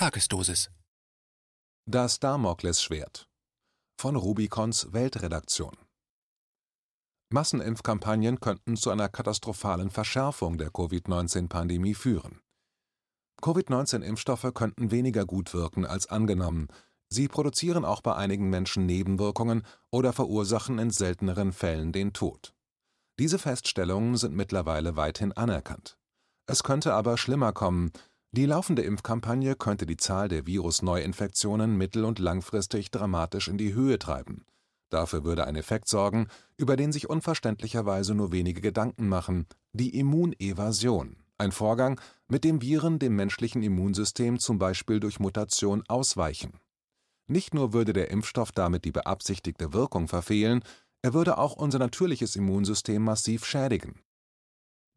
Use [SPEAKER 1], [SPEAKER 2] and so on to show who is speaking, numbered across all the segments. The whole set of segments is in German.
[SPEAKER 1] Tagesdosis.
[SPEAKER 2] Das Damoklesschwert von Rubicons Weltredaktion. Massenimpfkampagnen könnten zu einer katastrophalen Verschärfung der Covid-19-Pandemie führen. Covid-19-Impfstoffe könnten weniger gut wirken als angenommen. Sie produzieren auch bei einigen Menschen Nebenwirkungen oder verursachen in selteneren Fällen den Tod. Diese Feststellungen sind mittlerweile weithin anerkannt. Es könnte aber schlimmer kommen, die laufende Impfkampagne könnte die Zahl der Virusneuinfektionen mittel- und langfristig dramatisch in die Höhe treiben. Dafür würde ein Effekt sorgen, über den sich unverständlicherweise nur wenige Gedanken machen: die Immunevasion, ein Vorgang, mit dem Viren dem menschlichen Immunsystem zum Beispiel durch Mutation ausweichen. Nicht nur würde der Impfstoff damit die beabsichtigte Wirkung verfehlen, er würde auch unser natürliches Immunsystem massiv schädigen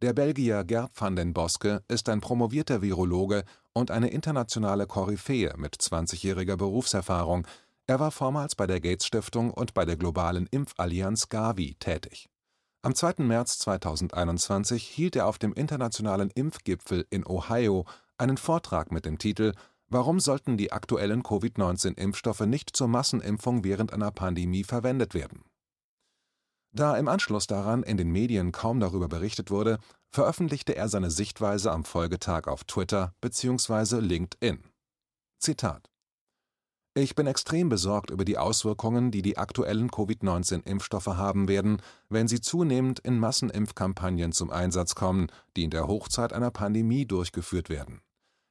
[SPEAKER 2] der Belgier Gert van den Boske ist ein promovierter Virologe und eine internationale Koryphäe mit 20-jähriger Berufserfahrung, er war vormals bei der Gates-Stiftung und bei der globalen Impfallianz Gavi tätig. Am 2. März 2021 hielt er auf dem internationalen Impfgipfel in Ohio einen Vortrag mit dem Titel Warum sollten die aktuellen Covid-19-Impfstoffe nicht zur Massenimpfung während einer Pandemie verwendet werden da im Anschluss daran in den Medien kaum darüber berichtet wurde, veröffentlichte er seine Sichtweise am Folgetag auf Twitter bzw. LinkedIn. Zitat Ich bin extrem besorgt über die Auswirkungen, die die aktuellen Covid-19-Impfstoffe haben werden, wenn sie zunehmend in Massenimpfkampagnen zum Einsatz kommen, die in der Hochzeit einer Pandemie durchgeführt werden.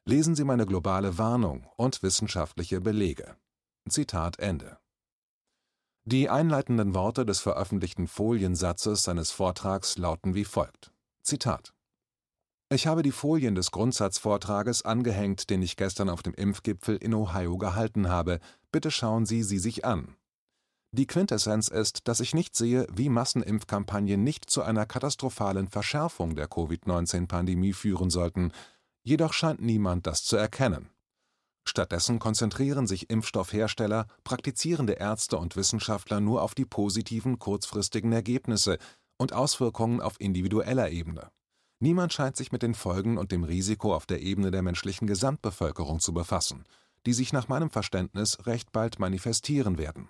[SPEAKER 2] Lesen Sie meine globale Warnung und wissenschaftliche Belege. Zitat Ende die einleitenden Worte des veröffentlichten Foliensatzes seines Vortrags lauten wie folgt: Zitat Ich habe die Folien des Grundsatzvortrages angehängt, den ich gestern auf dem Impfgipfel in Ohio gehalten habe. Bitte schauen Sie sie sich an. Die Quintessenz ist, dass ich nicht sehe, wie Massenimpfkampagnen nicht zu einer katastrophalen Verschärfung der Covid-19-Pandemie führen sollten. Jedoch scheint niemand das zu erkennen. Stattdessen konzentrieren sich Impfstoffhersteller, praktizierende Ärzte und Wissenschaftler nur auf die positiven kurzfristigen Ergebnisse und Auswirkungen auf individueller Ebene. Niemand scheint sich mit den Folgen und dem Risiko auf der Ebene der menschlichen Gesamtbevölkerung zu befassen, die sich nach meinem Verständnis recht bald manifestieren werden.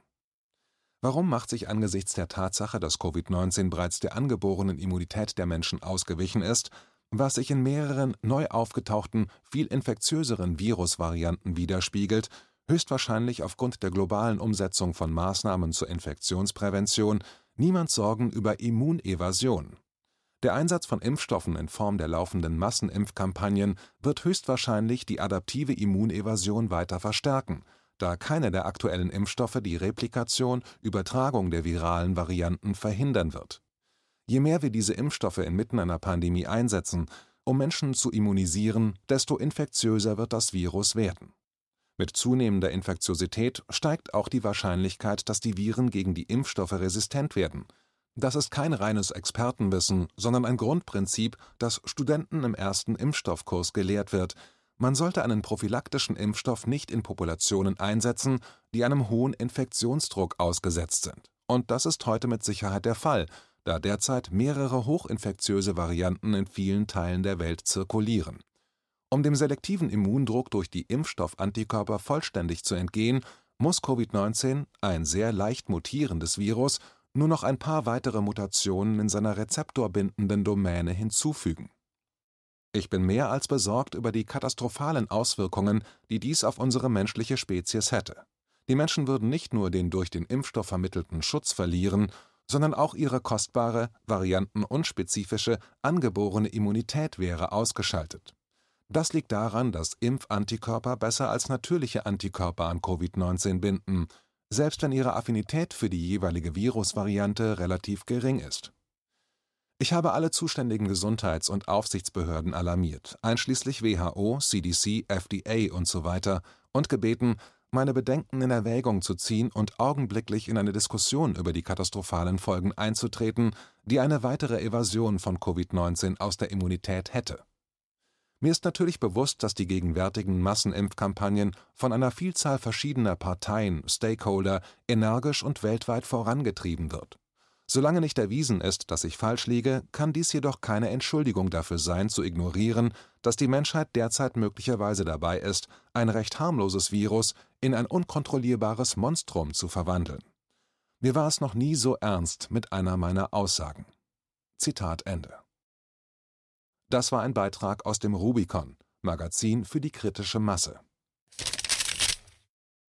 [SPEAKER 2] Warum macht sich angesichts der Tatsache, dass Covid-19 bereits der angeborenen Immunität der Menschen ausgewichen ist, was sich in mehreren neu aufgetauchten, viel infektiöseren Virusvarianten widerspiegelt, höchstwahrscheinlich aufgrund der globalen Umsetzung von Maßnahmen zur Infektionsprävention, niemand Sorgen über Immunevasion. Der Einsatz von Impfstoffen in Form der laufenden Massenimpfkampagnen wird höchstwahrscheinlich die adaptive Immunevasion weiter verstärken, da keiner der aktuellen Impfstoffe die Replikation, Übertragung der viralen Varianten verhindern wird Je mehr wir diese Impfstoffe inmitten einer Pandemie einsetzen, um Menschen zu immunisieren, desto infektiöser wird das Virus werden. Mit zunehmender Infektiosität steigt auch die Wahrscheinlichkeit, dass die Viren gegen die Impfstoffe resistent werden. Das ist kein reines Expertenwissen, sondern ein Grundprinzip, das Studenten im ersten Impfstoffkurs gelehrt wird. Man sollte einen prophylaktischen Impfstoff nicht in Populationen einsetzen, die einem hohen Infektionsdruck ausgesetzt sind. Und das ist heute mit Sicherheit der Fall, da derzeit mehrere hochinfektiöse Varianten in vielen Teilen der Welt zirkulieren. Um dem selektiven Immundruck durch die Impfstoffantikörper vollständig zu entgehen, muss Covid-19, ein sehr leicht mutierendes Virus, nur noch ein paar weitere Mutationen in seiner rezeptorbindenden Domäne hinzufügen. Ich bin mehr als besorgt über die katastrophalen Auswirkungen, die dies auf unsere menschliche Spezies hätte. Die Menschen würden nicht nur den durch den Impfstoff vermittelten Schutz verlieren, sondern auch ihre kostbare, variantenunspezifische, angeborene Immunität wäre ausgeschaltet. Das liegt daran, dass Impfantikörper besser als natürliche Antikörper an Covid-19 binden, selbst wenn ihre Affinität für die jeweilige Virusvariante relativ gering ist. Ich habe alle zuständigen Gesundheits- und Aufsichtsbehörden alarmiert, einschließlich WHO, CDC, FDA und so und gebeten, meine Bedenken in Erwägung zu ziehen und augenblicklich in eine Diskussion über die katastrophalen Folgen einzutreten, die eine weitere Evasion von Covid-19 aus der Immunität hätte. Mir ist natürlich bewusst, dass die gegenwärtigen Massenimpfkampagnen von einer Vielzahl verschiedener Parteien, Stakeholder energisch und weltweit vorangetrieben wird. Solange nicht erwiesen ist, dass ich falsch liege, kann dies jedoch keine Entschuldigung dafür sein, zu ignorieren, dass die Menschheit derzeit möglicherweise dabei ist, ein recht harmloses Virus in ein unkontrollierbares Monstrum zu verwandeln. Mir war es noch nie so ernst mit einer meiner Aussagen. Zitat Ende. Das war ein Beitrag aus dem Rubicon, Magazin für die kritische Masse